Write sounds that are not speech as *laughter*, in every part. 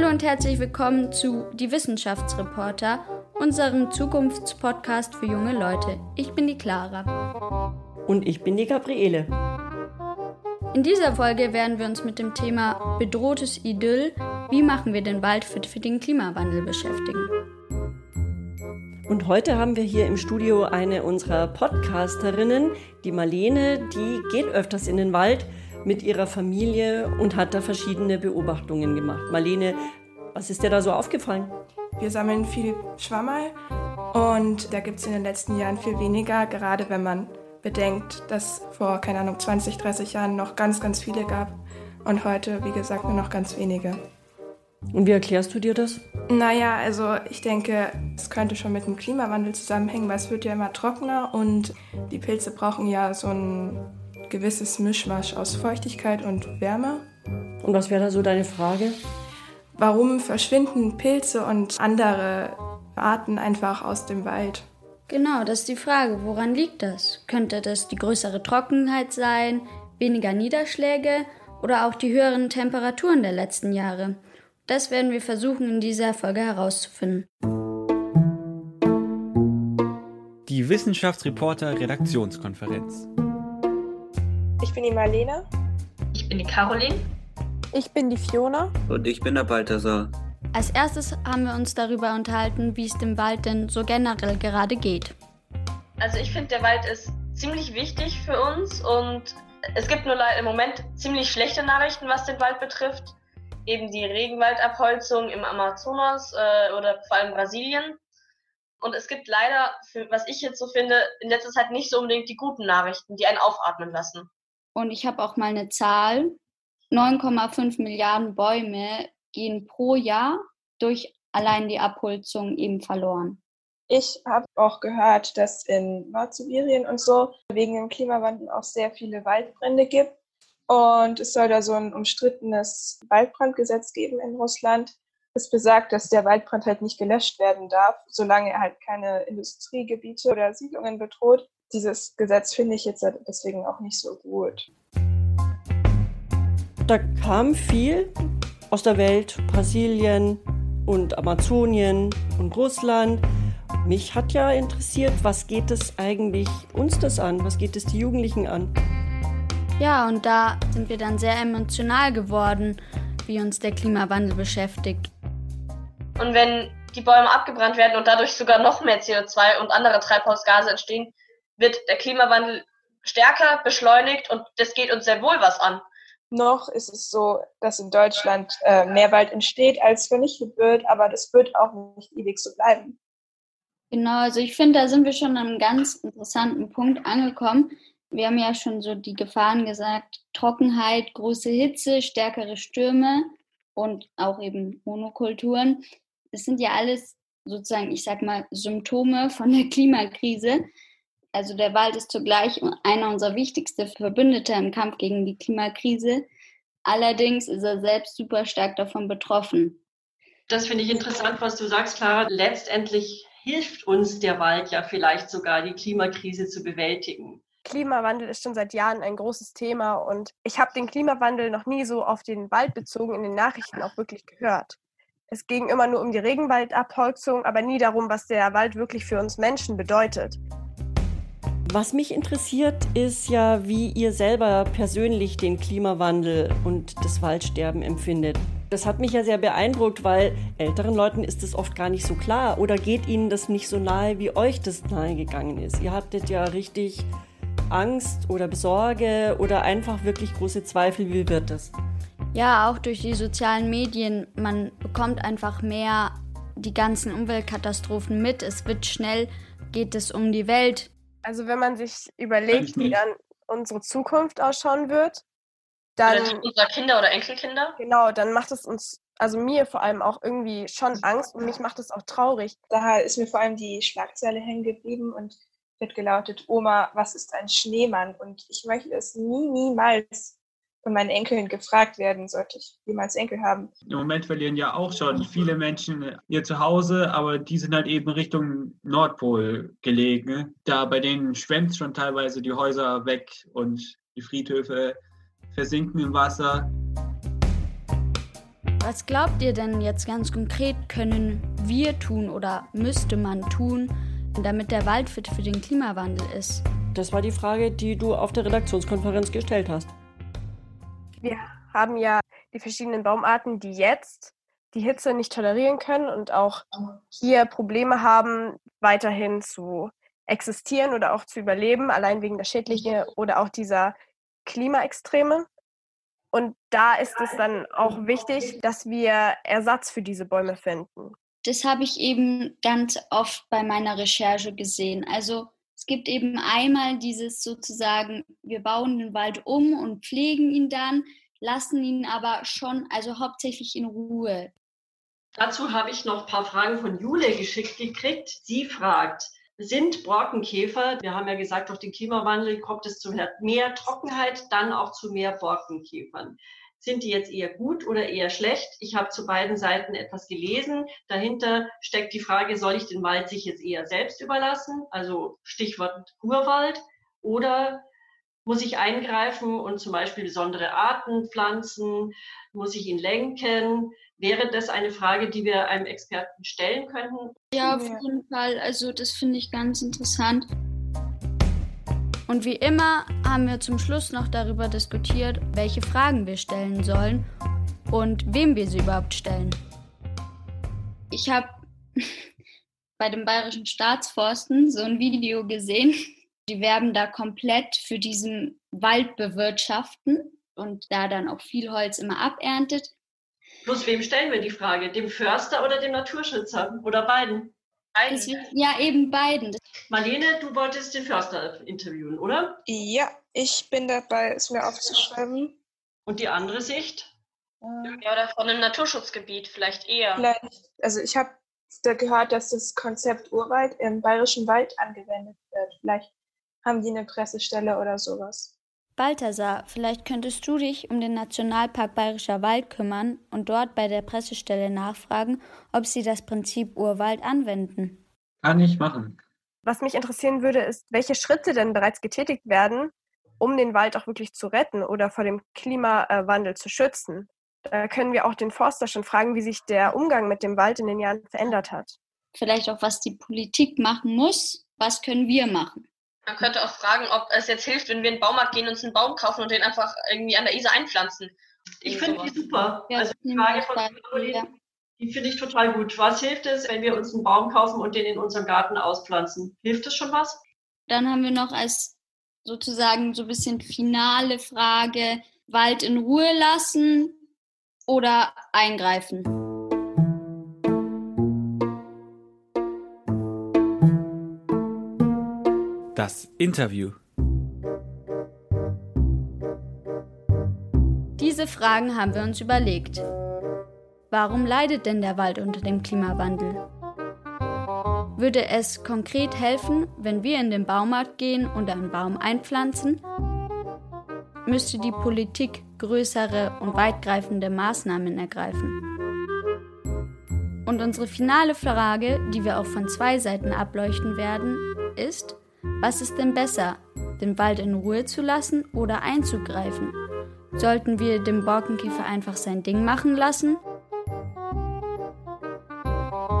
Hallo und herzlich willkommen zu Die Wissenschaftsreporter, unserem Zukunftspodcast für junge Leute. Ich bin die Clara. Und ich bin die Gabriele. In dieser Folge werden wir uns mit dem Thema bedrohtes Idyll, wie machen wir den Wald fit für den Klimawandel beschäftigen. Und heute haben wir hier im Studio eine unserer Podcasterinnen, die Marlene, die geht öfters in den Wald mit ihrer Familie und hat da verschiedene Beobachtungen gemacht. Marlene, was ist dir da so aufgefallen? Wir sammeln viel Schwammerl und da gibt es in den letzten Jahren viel weniger, gerade wenn man bedenkt, dass vor, keine Ahnung, 20, 30 Jahren noch ganz, ganz viele gab und heute, wie gesagt, nur noch ganz wenige. Und wie erklärst du dir das? Naja, also ich denke, es könnte schon mit dem Klimawandel zusammenhängen, weil es wird ja immer trockener und die Pilze brauchen ja so ein gewisses Mischmasch aus Feuchtigkeit und Wärme. Und was wäre da so deine Frage? Warum verschwinden Pilze und andere Arten einfach aus dem Wald? Genau, das ist die Frage. Woran liegt das? Könnte das die größere Trockenheit sein, weniger Niederschläge oder auch die höheren Temperaturen der letzten Jahre? Das werden wir versuchen in dieser Folge herauszufinden. Die Wissenschaftsreporter Redaktionskonferenz. Ich bin die Marlene. Ich bin die Caroline. Ich bin die Fiona. Und ich bin der Balthasar. Als erstes haben wir uns darüber unterhalten, wie es dem Wald denn so generell gerade geht. Also ich finde, der Wald ist ziemlich wichtig für uns und es gibt nur im Moment ziemlich schlechte Nachrichten, was den Wald betrifft. Eben die Regenwaldabholzung im Amazonas äh, oder vor allem Brasilien. Und es gibt leider, für, was ich jetzt so finde, in letzter Zeit nicht so unbedingt die guten Nachrichten, die einen aufatmen lassen. Und ich habe auch mal eine Zahl. 9,5 Milliarden Bäume gehen pro Jahr durch allein die Abholzung eben verloren. Ich habe auch gehört, dass in Nordsibirien und so wegen dem Klimawandel auch sehr viele Waldbrände gibt. Und es soll da so ein umstrittenes Waldbrandgesetz geben in Russland. Das besagt, dass der Waldbrand halt nicht gelöscht werden darf, solange er halt keine Industriegebiete oder Siedlungen bedroht dieses Gesetz finde ich jetzt deswegen auch nicht so gut. Da kam viel aus der Welt, Brasilien und Amazonien und Russland. Mich hat ja interessiert, was geht es eigentlich uns das an? Was geht es die Jugendlichen an? Ja, und da sind wir dann sehr emotional geworden, wie uns der Klimawandel beschäftigt. Und wenn die Bäume abgebrannt werden und dadurch sogar noch mehr CO2 und andere Treibhausgase entstehen, wird der Klimawandel stärker beschleunigt und das geht uns sehr wohl was an. Noch ist es so, dass in Deutschland äh, mehr Wald entsteht, als vernichtet wird, aber das wird auch nicht ewig so bleiben. Genau, also ich finde, da sind wir schon an einem ganz interessanten Punkt angekommen. Wir haben ja schon so die Gefahren gesagt, Trockenheit, große Hitze, stärkere Stürme und auch eben Monokulturen. Das sind ja alles sozusagen, ich sag mal, Symptome von der Klimakrise. Also der Wald ist zugleich einer unserer wichtigsten Verbündete im Kampf gegen die Klimakrise. Allerdings ist er selbst super stark davon betroffen. Das finde ich interessant, was du sagst, Clara. Letztendlich hilft uns der Wald ja vielleicht sogar, die Klimakrise zu bewältigen. Klimawandel ist schon seit Jahren ein großes Thema und ich habe den Klimawandel noch nie so auf den Wald bezogen in den Nachrichten auch wirklich gehört. Es ging immer nur um die Regenwaldabholzung, aber nie darum, was der Wald wirklich für uns Menschen bedeutet. Was mich interessiert, ist ja, wie ihr selber persönlich den Klimawandel und das Waldsterben empfindet. Das hat mich ja sehr beeindruckt, weil älteren Leuten ist das oft gar nicht so klar oder geht ihnen das nicht so nahe, wie euch das nahe gegangen ist. Ihr hattet ja richtig Angst oder Besorge oder einfach wirklich große Zweifel, wie wird das? Ja, auch durch die sozialen Medien. Man bekommt einfach mehr die ganzen Umweltkatastrophen mit. Es wird schnell, geht es um die Welt. Also wenn man sich überlegt, wie dann unsere Zukunft ausschauen wird, dann... Oder unserer Kinder oder Enkelkinder? Genau, dann macht es uns, also mir vor allem auch irgendwie schon Angst und mich macht es auch traurig. Da ist mir vor allem die Schlagzeile hängen geblieben und wird gelautet, Oma, was ist ein Schneemann? Und ich möchte es nie, niemals von meinen Enkeln gefragt werden, sollte ich jemals Enkel haben. Im Moment verlieren ja auch schon viele Menschen ihr Zuhause, aber die sind halt eben Richtung Nordpol gelegen. Da bei denen schwemmt schon teilweise die Häuser weg und die Friedhöfe versinken im Wasser. Was glaubt ihr denn jetzt ganz konkret, können wir tun oder müsste man tun, damit der Wald fit für den Klimawandel ist? Das war die Frage, die du auf der Redaktionskonferenz gestellt hast. Wir haben ja die verschiedenen Baumarten, die jetzt die Hitze nicht tolerieren können und auch hier Probleme haben, weiterhin zu existieren oder auch zu überleben, allein wegen der Schädlinge oder auch dieser Klimaextreme. Und da ist es dann auch wichtig, dass wir Ersatz für diese Bäume finden. Das habe ich eben ganz oft bei meiner Recherche gesehen. Also es gibt eben einmal dieses sozusagen, wir bauen den Wald um und pflegen ihn dann, lassen ihn aber schon, also hauptsächlich in Ruhe. Dazu habe ich noch ein paar Fragen von Jule geschickt gekriegt. Sie fragt, sind Borkenkäfer, wir haben ja gesagt, durch den Klimawandel kommt es zu mehr Trockenheit, dann auch zu mehr Borkenkäfern. Sind die jetzt eher gut oder eher schlecht? Ich habe zu beiden Seiten etwas gelesen. Dahinter steckt die Frage, soll ich den Wald sich jetzt eher selbst überlassen? Also Stichwort Urwald. Oder muss ich eingreifen und zum Beispiel besondere Arten pflanzen? Muss ich ihn lenken? Wäre das eine Frage, die wir einem Experten stellen könnten? Ja, auf jeden Fall. Also das finde ich ganz interessant. Und wie immer haben wir zum Schluss noch darüber diskutiert, welche Fragen wir stellen sollen und wem wir sie überhaupt stellen. Ich habe *laughs* bei dem Bayerischen Staatsforsten so ein Video gesehen. Die werben da komplett für diesen Wald bewirtschaften und da dann auch viel Holz immer aberntet. Plus, wem stellen wir die Frage? Dem Förster oder dem Naturschützer? Oder beiden? Beiden. Ja, eben beiden. Marlene, du wolltest den Förster interviewen, oder? Ja, ich bin dabei, es mir aufzuschreiben. Und die andere Sicht? Ja, oder von einem Naturschutzgebiet, vielleicht eher. Vielleicht, also ich habe da gehört, dass das Konzept Urwald im Bayerischen Wald angewendet wird. Vielleicht haben die eine Pressestelle oder sowas. Balthasar, vielleicht könntest du dich um den Nationalpark Bayerischer Wald kümmern und dort bei der Pressestelle nachfragen, ob sie das Prinzip Urwald anwenden. Kann ich machen. Was mich interessieren würde, ist, welche Schritte denn bereits getätigt werden, um den Wald auch wirklich zu retten oder vor dem Klimawandel zu schützen. Da können wir auch den Forster schon fragen, wie sich der Umgang mit dem Wald in den Jahren verändert hat. Vielleicht auch, was die Politik machen muss. Was können wir machen? Man könnte auch fragen, ob es jetzt hilft, wenn wir in den Baumarkt gehen, uns einen Baum kaufen und den einfach irgendwie an der Isar einpflanzen. Ich finde die super. Ja, also die Frage von Caroline, ja. die finde ich total gut. Was hilft es, wenn wir uns einen Baum kaufen und den in unserem Garten auspflanzen? Hilft es schon was? Dann haben wir noch als sozusagen so ein bisschen finale Frage, Wald in Ruhe lassen oder eingreifen? Das Interview. Diese Fragen haben wir uns überlegt. Warum leidet denn der Wald unter dem Klimawandel? Würde es konkret helfen, wenn wir in den Baumarkt gehen und einen Baum einpflanzen? Müsste die Politik größere und weitgreifende Maßnahmen ergreifen? Und unsere finale Frage, die wir auch von zwei Seiten ableuchten werden, ist, was ist denn besser, den Wald in Ruhe zu lassen oder einzugreifen? Sollten wir dem Borkenkäfer einfach sein Ding machen lassen?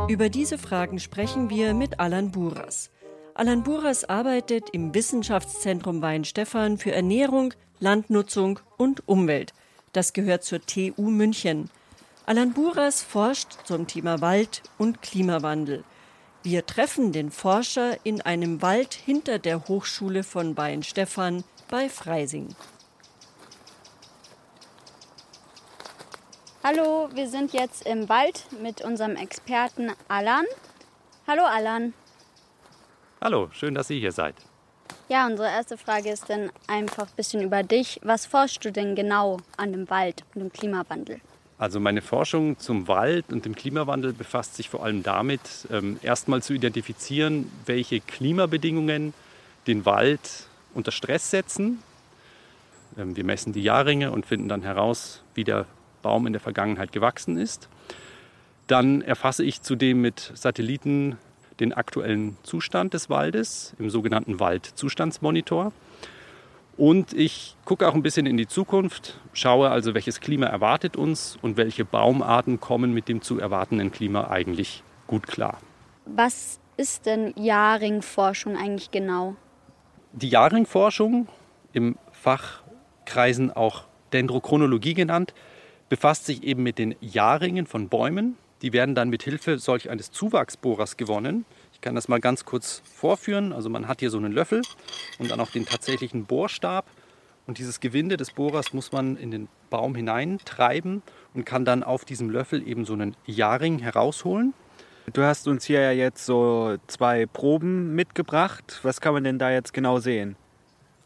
Über diese Fragen sprechen wir mit Alan Buras. Alan Buras arbeitet im Wissenschaftszentrum Weinstefan für Ernährung, Landnutzung und Umwelt. Das gehört zur TU München. Alan Buras forscht zum Thema Wald und Klimawandel. Wir treffen den Forscher in einem Wald hinter der Hochschule von Weinstefan bei Freising. Hallo, wir sind jetzt im Wald mit unserem Experten Alan. Hallo Alan. Hallo, schön, dass ihr hier seid. Ja, unsere erste Frage ist dann einfach ein bisschen über dich. Was forschst du denn genau an dem Wald und dem Klimawandel? Also meine Forschung zum Wald und dem Klimawandel befasst sich vor allem damit, ähm, erstmal zu identifizieren, welche Klimabedingungen den Wald unter Stress setzen. Ähm, wir messen die Jahrringe und finden dann heraus, wie der Baum in der Vergangenheit gewachsen ist. Dann erfasse ich zudem mit Satelliten den aktuellen Zustand des Waldes im sogenannten Waldzustandsmonitor Und ich gucke auch ein bisschen in die Zukunft, schaue also, welches Klima erwartet uns und welche Baumarten kommen mit dem zu erwartenden Klima eigentlich gut klar. Was ist denn Jahrringforschung eigentlich genau? Die Jahrringforschung, im Fachkreisen auch Dendrochronologie genannt, befasst sich eben mit den Jahrringen von Bäumen. Die werden dann mit Hilfe solch eines Zuwachsbohrers gewonnen. Ich kann das mal ganz kurz vorführen. Also man hat hier so einen Löffel und dann auch den tatsächlichen Bohrstab. Und dieses Gewinde des Bohrers muss man in den Baum hineintreiben und kann dann auf diesem Löffel eben so einen Jahrring herausholen. Du hast uns hier ja jetzt so zwei Proben mitgebracht. Was kann man denn da jetzt genau sehen?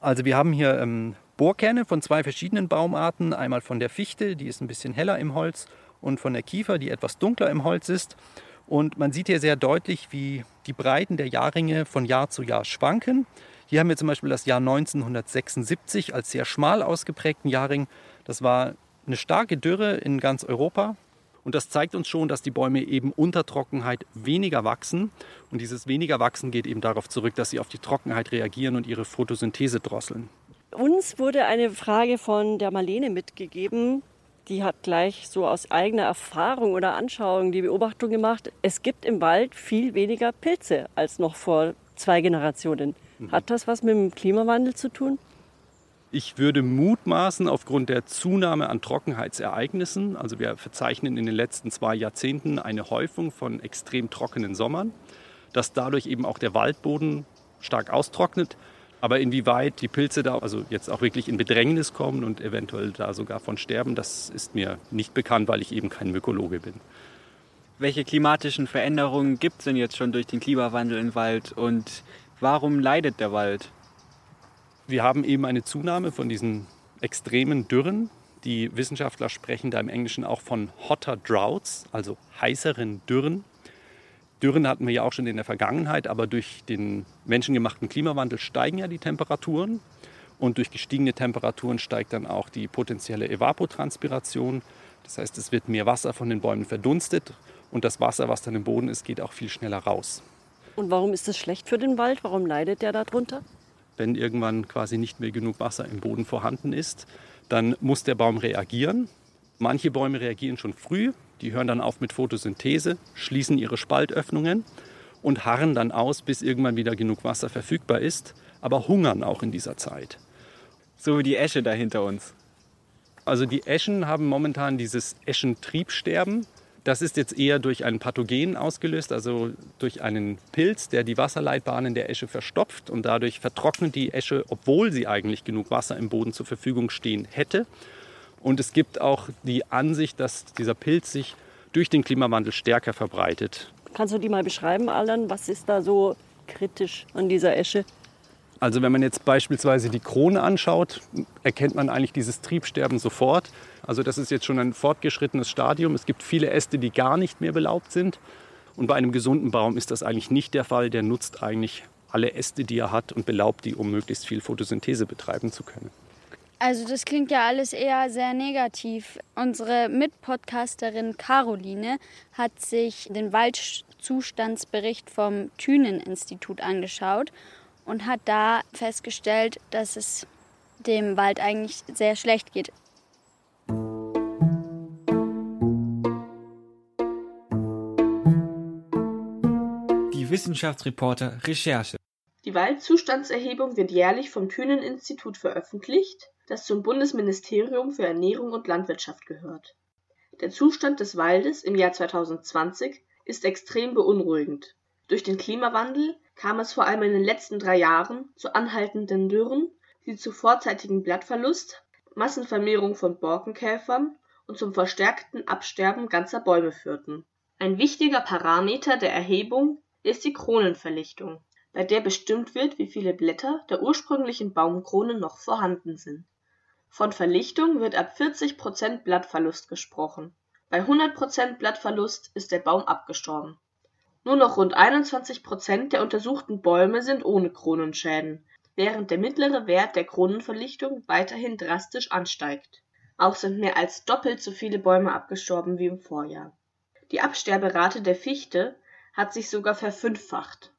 Also wir haben hier ähm, Bohrkerne von zwei verschiedenen Baumarten. Einmal von der Fichte, die ist ein bisschen heller im Holz, und von der Kiefer, die etwas dunkler im Holz ist. Und man sieht hier sehr deutlich, wie die Breiten der Jahrringe von Jahr zu Jahr schwanken. Hier haben wir zum Beispiel das Jahr 1976 als sehr schmal ausgeprägten Jahrring. Das war eine starke Dürre in ganz Europa. Und das zeigt uns schon, dass die Bäume eben unter Trockenheit weniger wachsen. Und dieses weniger wachsen geht eben darauf zurück, dass sie auf die Trockenheit reagieren und ihre Photosynthese drosseln. Uns wurde eine Frage von der Marlene mitgegeben die hat gleich so aus eigener Erfahrung oder Anschauung die Beobachtung gemacht, es gibt im Wald viel weniger Pilze als noch vor zwei Generationen. Mhm. Hat das was mit dem Klimawandel zu tun? Ich würde mutmaßen, aufgrund der Zunahme an Trockenheitsereignissen, also wir verzeichnen in den letzten zwei Jahrzehnten eine Häufung von extrem trockenen Sommern, dass dadurch eben auch der Waldboden stark austrocknet, aber inwieweit die Pilze da also jetzt auch wirklich in Bedrängnis kommen und eventuell da sogar von sterben, das ist mir nicht bekannt, weil ich eben kein Mykologe bin. Welche klimatischen Veränderungen gibt es denn jetzt schon durch den Klimawandel im Wald und warum leidet der Wald? Wir haben eben eine Zunahme von diesen extremen Dürren. Die Wissenschaftler sprechen da im Englischen auch von hotter droughts, also heißeren Dürren. Dürren hatten wir ja auch schon in der Vergangenheit, aber durch den menschengemachten Klimawandel steigen ja die Temperaturen. Und durch gestiegene Temperaturen steigt dann auch die potenzielle Evapotranspiration. Das heißt, es wird mehr Wasser von den Bäumen verdunstet und das Wasser, was dann im Boden ist, geht auch viel schneller raus. Und warum ist das schlecht für den Wald? Warum leidet der darunter? Wenn irgendwann quasi nicht mehr genug Wasser im Boden vorhanden ist, dann muss der Baum reagieren. Manche Bäume reagieren schon früh, die hören dann auf mit Photosynthese, schließen ihre Spaltöffnungen und harren dann aus, bis irgendwann wieder genug Wasser verfügbar ist, aber hungern auch in dieser Zeit. So wie die Esche da hinter uns. Also die Eschen haben momentan dieses Eschentriebsterben. Das ist jetzt eher durch ein Pathogen ausgelöst, also durch einen Pilz, der die Wasserleitbahnen der Esche verstopft und dadurch vertrocknet die Esche, obwohl sie eigentlich genug Wasser im Boden zur Verfügung stehen hätte. Und es gibt auch die Ansicht, dass dieser Pilz sich durch den Klimawandel stärker verbreitet. Kannst du die mal beschreiben, Alan? Was ist da so kritisch an dieser Esche? Also wenn man jetzt beispielsweise die Krone anschaut, erkennt man eigentlich dieses Triebsterben sofort. Also das ist jetzt schon ein fortgeschrittenes Stadium. Es gibt viele Äste, die gar nicht mehr belaubt sind. Und bei einem gesunden Baum ist das eigentlich nicht der Fall. Der nutzt eigentlich alle Äste, die er hat und belaubt die, um möglichst viel Photosynthese betreiben zu können. Also das klingt ja alles eher sehr negativ. Unsere Mitpodcasterin Caroline hat sich den Waldzustandsbericht vom Thünen-Institut angeschaut und hat da festgestellt, dass es dem Wald eigentlich sehr schlecht geht. Die Wissenschaftsreporter Recherche. Die Waldzustandserhebung wird jährlich vom Thünen-Institut veröffentlicht das zum Bundesministerium für Ernährung und Landwirtschaft gehört. Der Zustand des Waldes im Jahr 2020 ist extrem beunruhigend. Durch den Klimawandel kam es vor allem in den letzten drei Jahren zu anhaltenden Dürren, die zu vorzeitigem Blattverlust, Massenvermehrung von Borkenkäfern und zum verstärkten Absterben ganzer Bäume führten. Ein wichtiger Parameter der Erhebung ist die Kronenverlichtung, bei der bestimmt wird, wie viele Blätter der ursprünglichen Baumkrone noch vorhanden sind von Verlichtung wird ab 40 Prozent Blattverlust gesprochen. Bei 100 Prozent Blattverlust ist der Baum abgestorben. Nur noch rund 21 Prozent der untersuchten Bäume sind ohne Kronenschäden, während der mittlere Wert der Kronenverlichtung weiterhin drastisch ansteigt. Auch sind mehr als doppelt so viele Bäume abgestorben wie im Vorjahr. Die Absterberate der Fichte hat sich sogar verfünffacht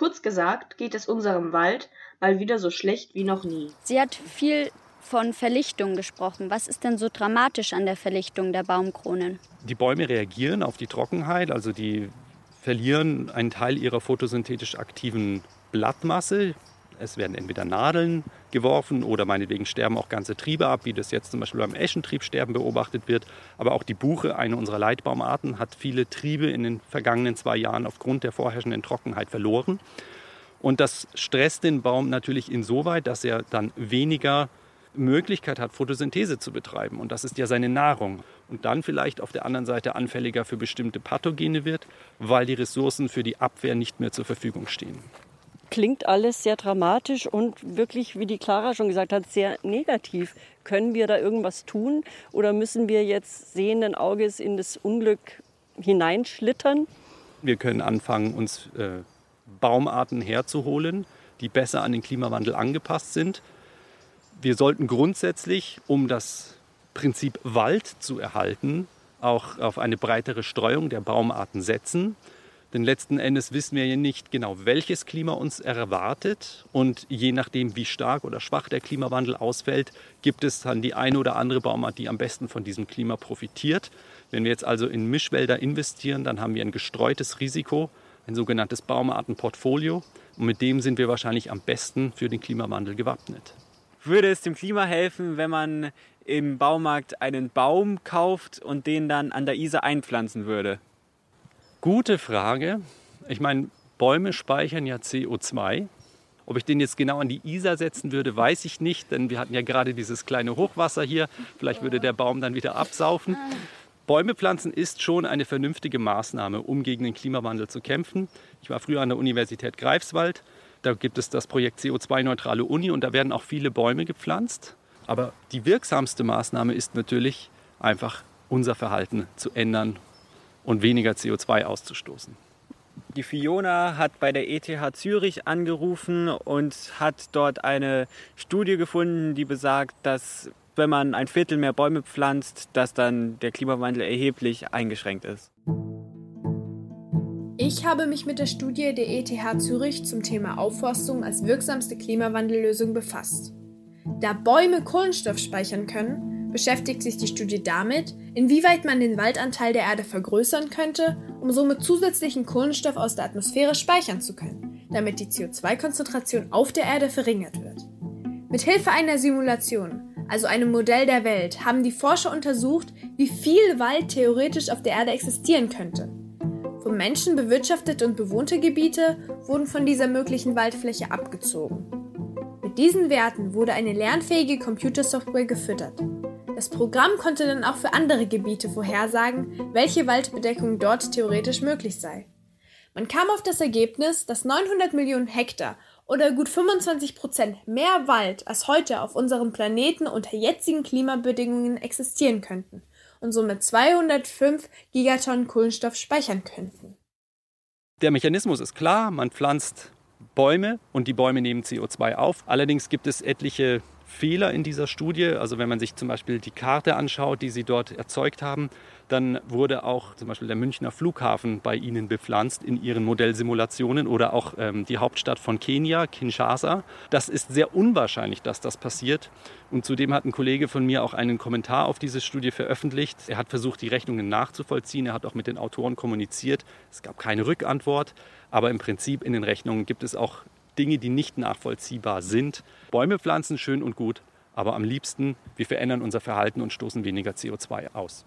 Kurz gesagt geht es unserem Wald mal wieder so schlecht wie noch nie. Sie hat viel von Verlichtung gesprochen. Was ist denn so dramatisch an der Verlichtung der Baumkronen? Die Bäume reagieren auf die Trockenheit, also die verlieren einen Teil ihrer photosynthetisch aktiven Blattmasse. Es werden entweder Nadeln geworfen oder meinetwegen sterben auch ganze Triebe ab, wie das jetzt zum Beispiel beim Eschentriebsterben beobachtet wird. Aber auch die Buche, eine unserer Leitbaumarten, hat viele Triebe in den vergangenen zwei Jahren aufgrund der vorherrschenden Trockenheit verloren. Und das stresst den Baum natürlich insoweit, dass er dann weniger Möglichkeit hat, Photosynthese zu betreiben. Und das ist ja seine Nahrung. Und dann vielleicht auf der anderen Seite anfälliger für bestimmte Pathogene wird, weil die Ressourcen für die Abwehr nicht mehr zur Verfügung stehen klingt alles sehr dramatisch und wirklich, wie die Clara schon gesagt hat, sehr negativ. Können wir da irgendwas tun oder müssen wir jetzt sehenden Auges in das Unglück hineinschlittern? Wir können anfangen, uns äh, Baumarten herzuholen, die besser an den Klimawandel angepasst sind. Wir sollten grundsätzlich, um das Prinzip Wald zu erhalten, auch auf eine breitere Streuung der Baumarten setzen. Denn letzten Endes wissen wir ja nicht genau, welches Klima uns erwartet. Und je nachdem, wie stark oder schwach der Klimawandel ausfällt, gibt es dann die eine oder andere Baumart, die am besten von diesem Klima profitiert. Wenn wir jetzt also in Mischwälder investieren, dann haben wir ein gestreutes Risiko, ein sogenanntes Baumartenportfolio. Und mit dem sind wir wahrscheinlich am besten für den Klimawandel gewappnet. Würde es dem Klima helfen, wenn man im Baumarkt einen Baum kauft und den dann an der Isar einpflanzen würde? Gute Frage. Ich meine, Bäume speichern ja CO2. Ob ich den jetzt genau an die Isar setzen würde, weiß ich nicht, denn wir hatten ja gerade dieses kleine Hochwasser hier. Vielleicht würde der Baum dann wieder absaufen. Bäume pflanzen ist schon eine vernünftige Maßnahme, um gegen den Klimawandel zu kämpfen. Ich war früher an der Universität Greifswald. Da gibt es das Projekt CO2-neutrale Uni und da werden auch viele Bäume gepflanzt. Aber die wirksamste Maßnahme ist natürlich einfach unser Verhalten zu ändern und weniger CO2 auszustoßen. Die Fiona hat bei der ETH Zürich angerufen und hat dort eine Studie gefunden, die besagt, dass wenn man ein Viertel mehr Bäume pflanzt, dass dann der Klimawandel erheblich eingeschränkt ist. Ich habe mich mit der Studie der ETH Zürich zum Thema Aufforstung als wirksamste Klimawandellösung befasst. Da Bäume Kohlenstoff speichern können, beschäftigt sich die Studie damit, inwieweit man den Waldanteil der Erde vergrößern könnte, um somit zusätzlichen Kohlenstoff aus der Atmosphäre speichern zu können, damit die CO2-Konzentration auf der Erde verringert wird. Mit Hilfe einer Simulation, also einem Modell der Welt, haben die Forscher untersucht, wie viel Wald theoretisch auf der Erde existieren könnte. Vom Menschen bewirtschaftete und bewohnte Gebiete wurden von dieser möglichen Waldfläche abgezogen. Mit diesen Werten wurde eine lernfähige Computersoftware gefüttert. Das Programm konnte dann auch für andere Gebiete vorhersagen, welche Waldbedeckung dort theoretisch möglich sei. Man kam auf das Ergebnis, dass 900 Millionen Hektar oder gut 25 Prozent mehr Wald als heute auf unserem Planeten unter jetzigen Klimabedingungen existieren könnten und somit 205 Gigatonnen Kohlenstoff speichern könnten. Der Mechanismus ist klar, man pflanzt Bäume und die Bäume nehmen CO2 auf. Allerdings gibt es etliche Fehler in dieser Studie. Also wenn man sich zum Beispiel die Karte anschaut, die sie dort erzeugt haben, dann wurde auch zum Beispiel der Münchner Flughafen bei ihnen bepflanzt in ihren Modellsimulationen oder auch ähm, die Hauptstadt von Kenia, Kinshasa. Das ist sehr unwahrscheinlich, dass das passiert. Und zudem hat ein Kollege von mir auch einen Kommentar auf diese Studie veröffentlicht. Er hat versucht, die Rechnungen nachzuvollziehen. Er hat auch mit den Autoren kommuniziert. Es gab keine Rückantwort. Aber im Prinzip in den Rechnungen gibt es auch Dinge, die nicht nachvollziehbar sind. Bäume pflanzen schön und gut, aber am liebsten, wir verändern unser Verhalten und stoßen weniger CO2 aus.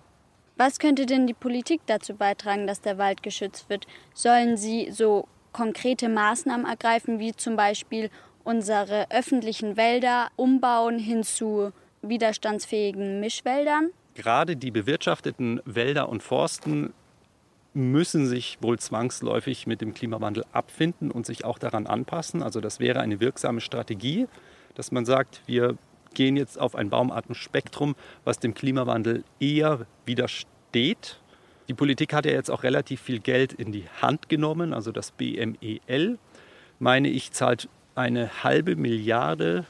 Was könnte denn die Politik dazu beitragen, dass der Wald geschützt wird? Sollen sie so konkrete Maßnahmen ergreifen, wie zum Beispiel unsere öffentlichen Wälder umbauen hin zu widerstandsfähigen Mischwäldern? Gerade die bewirtschafteten Wälder und Forsten müssen sich wohl zwangsläufig mit dem Klimawandel abfinden und sich auch daran anpassen. Also das wäre eine wirksame Strategie, dass man sagt, wir gehen jetzt auf ein Baumartenspektrum, was dem Klimawandel eher widersteht. Die Politik hat ja jetzt auch relativ viel Geld in die Hand genommen, also das BMEL, meine ich, zahlt eine halbe Milliarde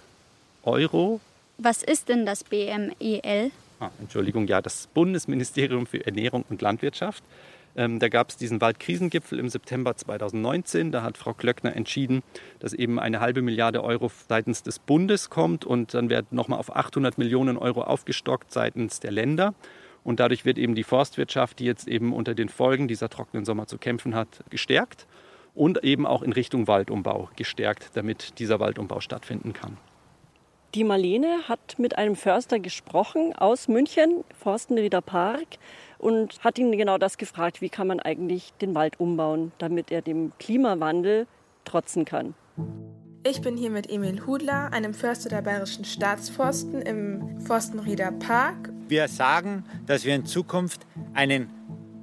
Euro. Was ist denn das BMEL? Ah, Entschuldigung, ja, das Bundesministerium für Ernährung und Landwirtschaft Ähm, da gab es diesen Waldkrisengipfel im September 2019. Da hat Frau Klöckner entschieden, dass eben eine halbe Milliarde Euro seitens des Bundes kommt und dann wird nochmal auf 800 Millionen Euro aufgestockt seitens der Länder. Und dadurch wird eben die Forstwirtschaft, die jetzt eben unter den Folgen dieser trockenen Sommer zu kämpfen hat, gestärkt und eben auch in Richtung Waldumbau gestärkt, damit dieser Waldumbau stattfinden kann. Die Marlene hat mit einem Förster gesprochen aus München, Forstenrieder Park, und hat ihn genau das gefragt, wie kann man eigentlich den Wald umbauen, damit er dem Klimawandel trotzen kann. Ich bin hier mit Emil Hudler, einem Förster der Bayerischen Staatsforsten im Forstenrieder Park. Wir sagen, dass wir in Zukunft einen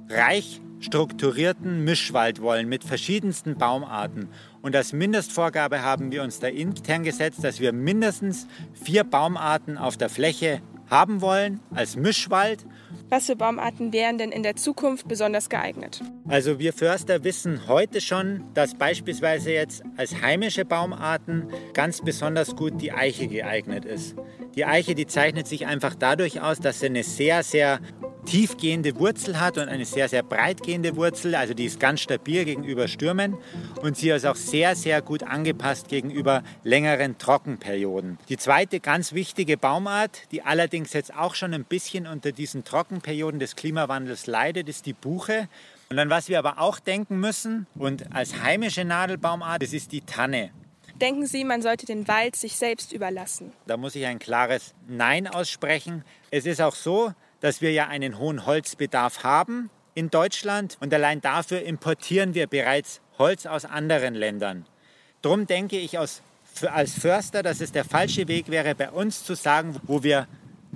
reich strukturierten Mischwald wollen mit verschiedensten Baumarten. Und als Mindestvorgabe haben wir uns da intern gesetzt, dass wir mindestens vier Baumarten auf der Fläche haben wollen als Mischwald was für Baumarten wären denn in der Zukunft besonders geeignet? Also wir Förster wissen heute schon, dass beispielsweise jetzt als heimische Baumarten ganz besonders gut die Eiche geeignet ist. Die Eiche, die zeichnet sich einfach dadurch aus, dass sie eine sehr, sehr tiefgehende Wurzel hat und eine sehr, sehr breitgehende Wurzel. Also die ist ganz stabil gegenüber Stürmen und sie ist auch sehr, sehr gut angepasst gegenüber längeren Trockenperioden. Die zweite ganz wichtige Baumart, die allerdings jetzt auch schon ein bisschen unter diesen Trockenperioden des Klimawandels leidet, ist die Buche. Und an was wir aber auch denken müssen und als heimische Nadelbaumart, das ist die Tanne. Denken Sie, man sollte den Wald sich selbst überlassen? Da muss ich ein klares Nein aussprechen. Es ist auch so, dass wir ja einen hohen Holzbedarf haben in Deutschland und allein dafür importieren wir bereits Holz aus anderen Ländern. Darum denke ich als, als Förster, dass es der falsche Weg wäre, bei uns zu sagen, wo wir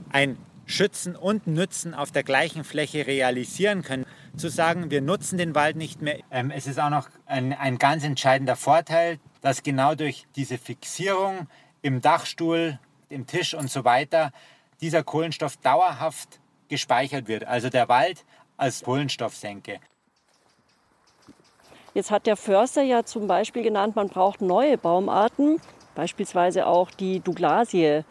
ein Schützen und Nützen auf der gleichen Fläche realisieren können, zu sagen, wir nutzen den Wald nicht mehr. Ähm, es ist auch noch ein, ein ganz entscheidender Vorteil, dass genau durch diese Fixierung im Dachstuhl, im Tisch und so weiter dieser Kohlenstoff dauerhaft gespeichert wird. Also der Wald als Kohlenstoffsenke. Jetzt hat der Förster ja zum Beispiel genannt, man braucht neue Baumarten, beispielsweise auch die Douglasie.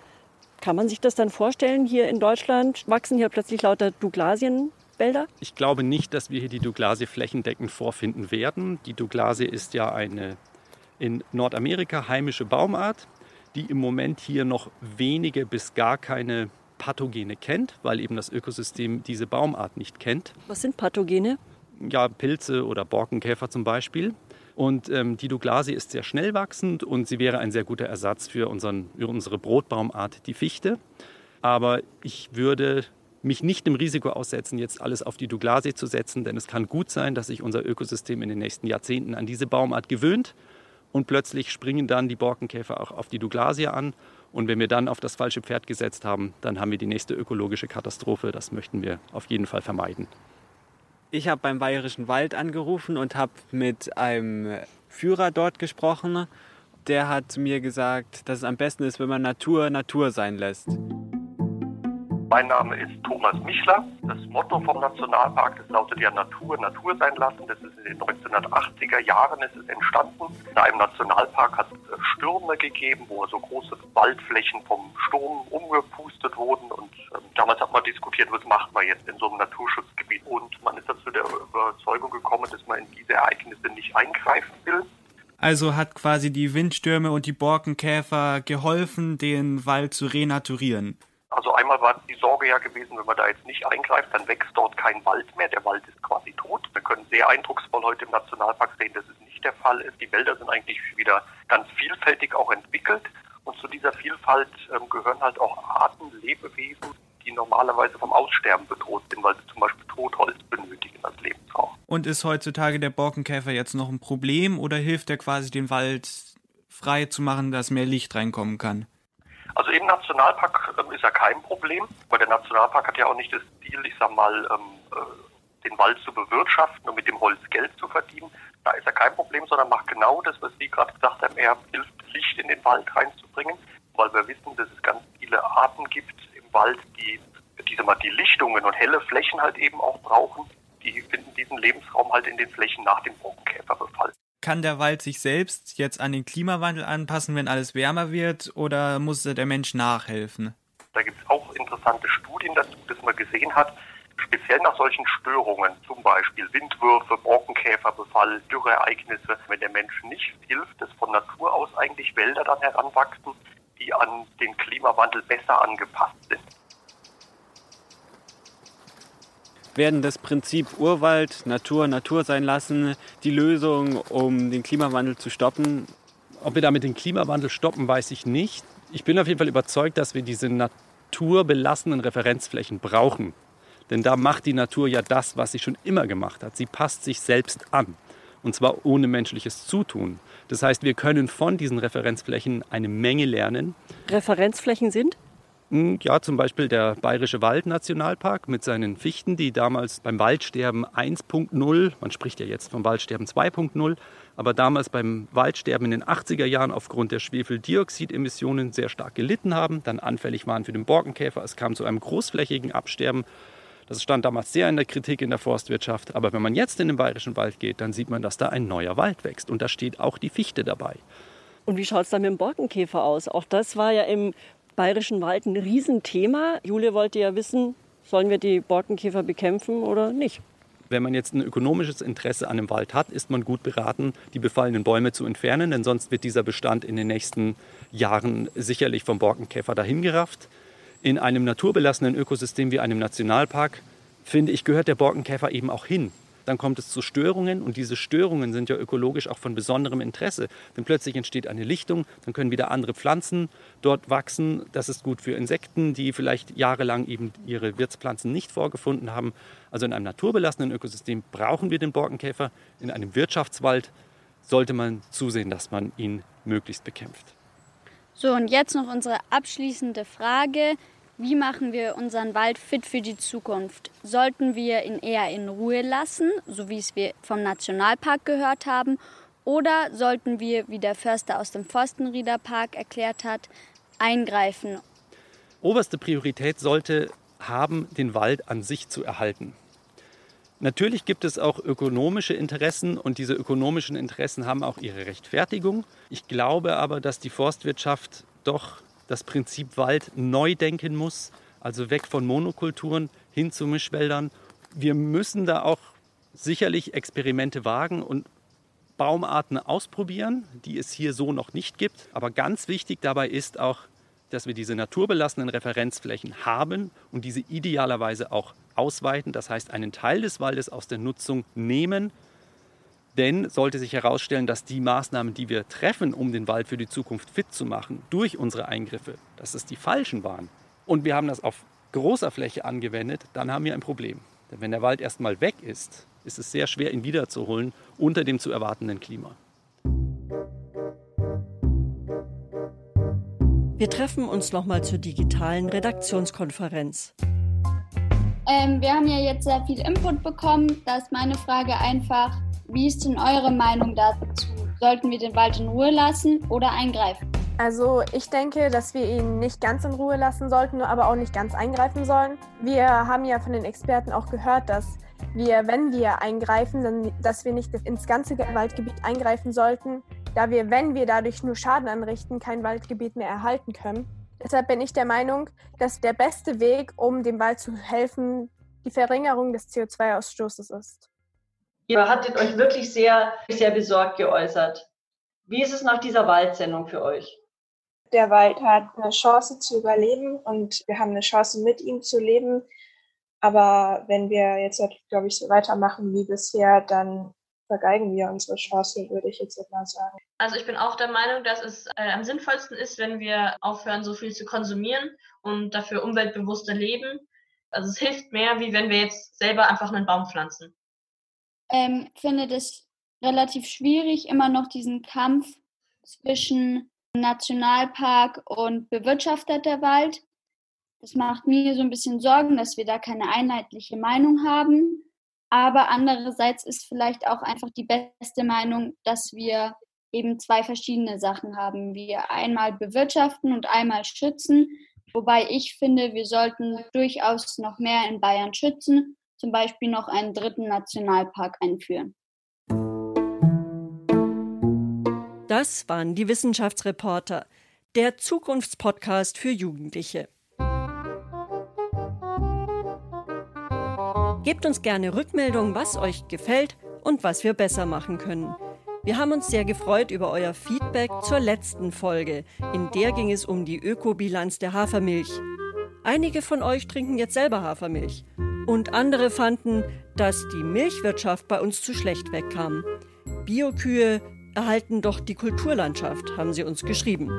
Kann man sich das dann vorstellen, hier in Deutschland wachsen hier plötzlich lauter Douglasienwälder? Ich glaube nicht, dass wir hier die Douglasie flächendeckend vorfinden werden. Die Douglasie ist ja eine in Nordamerika heimische Baumart, die im Moment hier noch wenige bis gar keine Pathogene kennt, weil eben das Ökosystem diese Baumart nicht kennt. Was sind Pathogene? Ja, Pilze oder Borkenkäfer zum Beispiel. Und ähm, die Douglasie ist sehr schnell wachsend und sie wäre ein sehr guter Ersatz für, unseren, für unsere Brotbaumart, die Fichte. Aber ich würde mich nicht dem Risiko aussetzen, jetzt alles auf die Douglasie zu setzen, denn es kann gut sein, dass sich unser Ökosystem in den nächsten Jahrzehnten an diese Baumart gewöhnt und plötzlich springen dann die Borkenkäfer auch auf die Douglasie an und wenn wir dann auf das falsche Pferd gesetzt haben, dann haben wir die nächste ökologische Katastrophe. Das möchten wir auf jeden Fall vermeiden. Ich habe beim Bayerischen Wald angerufen und habe mit einem Führer dort gesprochen. Der hat mir gesagt, dass es am besten ist, wenn man Natur Natur sein lässt. Mein Name ist Thomas Michler. Das Motto vom Nationalpark das lautet ja Natur, Natur sein lassen. Das ist in den 1980er Jahren ist es entstanden. In einem Nationalpark hat es Stürme gegeben, wo so große Waldflächen vom Sturm umgepustet wurden. Und ähm, damals hat man diskutiert, was macht man jetzt in so einem Naturschutzgebiet. Und man ist dazu der Überzeugung gekommen, dass man in diese Ereignisse nicht eingreifen will. Also hat quasi die Windstürme und die Borkenkäfer geholfen, den Wald zu renaturieren. Also einmal war die Sorge ja gewesen, wenn man da jetzt nicht eingreift, dann wächst dort kein Wald mehr. Der Wald ist quasi tot. Wir können sehr eindrucksvoll heute im Nationalpark sehen, dass es nicht der Fall ist. Die Wälder sind eigentlich wieder ganz vielfältig auch entwickelt. Und zu dieser Vielfalt ähm, gehören halt auch Arten, Lebewesen, die normalerweise vom Aussterben bedroht sind, weil sie zum Beispiel Totholz benötigen als Lebensraum. Und ist heutzutage der Borkenkäfer jetzt noch ein Problem oder hilft er quasi den Wald frei zu machen, dass mehr Licht reinkommen kann? Also im Nationalpark ähm, ist ja kein Problem, weil der Nationalpark hat ja auch nicht das Ziel, ich sag mal, ähm, äh, den Wald zu bewirtschaften und mit dem Holz Geld zu verdienen. Da ist ja kein Problem, sondern macht genau das, was Sie gerade gesagt haben. Er hilft, Licht in den Wald reinzubringen, weil wir wissen, dass es ganz viele Arten gibt im Wald, die diese mal die Lichtungen und helle Flächen halt eben auch brauchen. Die finden diesen Lebensraum halt in den Flächen nach dem Borkenkäferbefall kann der Wald sich selbst jetzt an den Klimawandel anpassen, wenn alles wärmer wird, oder muss der Mensch nachhelfen? Da gibt es auch interessante Studien dazu, dass man gesehen hat, speziell nach solchen Störungen, zum Beispiel Windwürfe, Borkenkäferbefall, Dürreereignisse, wenn der Mensch nicht hilft, dass von Natur aus eigentlich Wälder dann heranwachsen, die an den Klimawandel besser angepasst sind. Werden das Prinzip Urwald, Natur, Natur sein lassen, die Lösung, um den Klimawandel zu stoppen? Ob wir damit den Klimawandel stoppen, weiß ich nicht. Ich bin auf jeden Fall überzeugt, dass wir diese naturbelassenen Referenzflächen brauchen. Denn da macht die Natur ja das, was sie schon immer gemacht hat. Sie passt sich selbst an. Und zwar ohne menschliches Zutun. Das heißt, wir können von diesen Referenzflächen eine Menge lernen. Referenzflächen sind? Ja, zum Beispiel der Bayerische Waldnationalpark mit seinen Fichten, die damals beim Waldsterben 1.0, man spricht ja jetzt vom Waldsterben 2.0, aber damals beim Waldsterben in den 80er Jahren aufgrund der Schwefeldioxidemissionen sehr stark gelitten haben, dann anfällig waren für den Borkenkäfer. Es kam zu einem großflächigen Absterben das stand damals sehr in der Kritik in der Forstwirtschaft. Aber wenn man jetzt in den bayerischen Wald geht, dann sieht man, dass da ein neuer Wald wächst. Und da steht auch die Fichte dabei. Und wie schaut es dann mit dem Borkenkäfer aus? Auch das war ja im bayerischen Wald ein Riesenthema. Julia wollte ja wissen, sollen wir die Borkenkäfer bekämpfen oder nicht? Wenn man jetzt ein ökonomisches Interesse an dem Wald hat, ist man gut beraten, die befallenen Bäume zu entfernen, denn sonst wird dieser Bestand in den nächsten Jahren sicherlich vom Borkenkäfer dahingerafft in einem naturbelassenen Ökosystem wie einem Nationalpark, finde ich, gehört der Borkenkäfer eben auch hin. Dann kommt es zu Störungen und diese Störungen sind ja ökologisch auch von besonderem Interesse. Denn plötzlich entsteht eine Lichtung, dann können wieder andere Pflanzen dort wachsen. Das ist gut für Insekten, die vielleicht jahrelang eben ihre Wirtspflanzen nicht vorgefunden haben. Also in einem naturbelassenen Ökosystem brauchen wir den Borkenkäfer. In einem Wirtschaftswald sollte man zusehen, dass man ihn möglichst bekämpft. So, und jetzt noch unsere abschließende Frage. Wie machen wir unseren Wald fit für die Zukunft? Sollten wir ihn eher in Ruhe lassen, so wie es wir vom Nationalpark gehört haben, oder sollten wir, wie der Förster aus dem Forstenrieder Park erklärt hat, eingreifen? Oberste Priorität sollte haben, den Wald an sich zu erhalten. Natürlich gibt es auch ökonomische Interessen und diese ökonomischen Interessen haben auch ihre Rechtfertigung. Ich glaube aber, dass die Forstwirtschaft doch das Prinzip Wald neu denken muss, also weg von Monokulturen hin zu Mischwäldern. Wir müssen da auch sicherlich Experimente wagen und Baumarten ausprobieren, die es hier so noch nicht gibt. Aber ganz wichtig dabei ist auch, dass wir diese naturbelassenen Referenzflächen haben und diese idealerweise auch ausweiten. Das heißt, einen Teil des Waldes aus der Nutzung nehmen denn sollte sich herausstellen, dass die Maßnahmen, die wir treffen, um den Wald für die Zukunft fit zu machen, durch unsere Eingriffe, dass es die falschen waren und wir haben das auf großer Fläche angewendet, dann haben wir ein Problem. Denn wenn der Wald erstmal weg ist, ist es sehr schwer, ihn wiederzuholen unter dem zu erwartenden Klima. Wir treffen uns nochmal zur digitalen Redaktionskonferenz. Ähm, wir haben ja jetzt sehr viel Input bekommen. Da ist meine Frage einfach, wie ist denn eure Meinung dazu? Sollten wir den Wald in Ruhe lassen oder eingreifen? Also ich denke, dass wir ihn nicht ganz in Ruhe lassen sollten, aber auch nicht ganz eingreifen sollen. Wir haben ja von den Experten auch gehört, dass wir, wenn wir eingreifen, dann, dass wir nicht ins ganze Waldgebiet eingreifen sollten, da wir, wenn wir dadurch nur Schaden anrichten, kein Waldgebiet mehr erhalten können. Deshalb bin ich der Meinung, dass der beste Weg, um dem Wald zu helfen, die Verringerung des CO2-Ausstoßes ist. Ihr hattet euch wirklich sehr, sehr besorgt geäußert. Wie ist es nach dieser Waldsendung für euch? Der Wald hat eine Chance zu überleben und wir haben eine Chance, mit ihm zu leben. Aber wenn wir jetzt, glaube ich, so weitermachen wie bisher, dann vergeigen wir unsere Chance, würde ich jetzt mal sagen. Also ich bin auch der Meinung, dass es äh, am sinnvollsten ist, wenn wir aufhören, so viel zu konsumieren und dafür umweltbewusster leben. Also es hilft mehr, wie wenn wir jetzt selber einfach einen Baum pflanzen ähm, finde das relativ schwierig, immer noch diesen Kampf zwischen Nationalpark und bewirtschafteter Wald. Das macht mir so ein bisschen Sorgen, dass wir da keine einheitliche Meinung haben. Aber andererseits ist vielleicht auch einfach die beste Meinung, dass wir eben zwei verschiedene Sachen haben. Wir einmal bewirtschaften und einmal schützen. Wobei ich finde, wir sollten durchaus noch mehr in Bayern schützen zum Beispiel noch einen dritten Nationalpark einführen. Das waren die Wissenschaftsreporter, der Zukunftspodcast für Jugendliche. Gebt uns gerne Rückmeldung, was euch gefällt und was wir besser machen können. Wir haben uns sehr gefreut über euer Feedback zur letzten Folge. In der ging es um die Ökobilanz der Hafermilch. Einige von euch trinken jetzt selber Hafermilch. Und andere fanden, dass die Milchwirtschaft bei uns zu schlecht wegkam. Biokühe erhalten doch die Kulturlandschaft, haben sie uns geschrieben.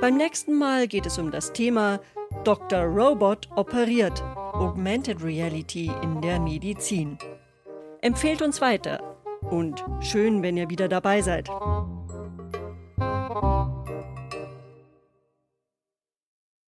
Beim nächsten Mal geht es um das Thema Dr. Robot operiert. Augmented Reality in der Medizin. Empfehlt uns weiter und schön, wenn ihr wieder dabei seid.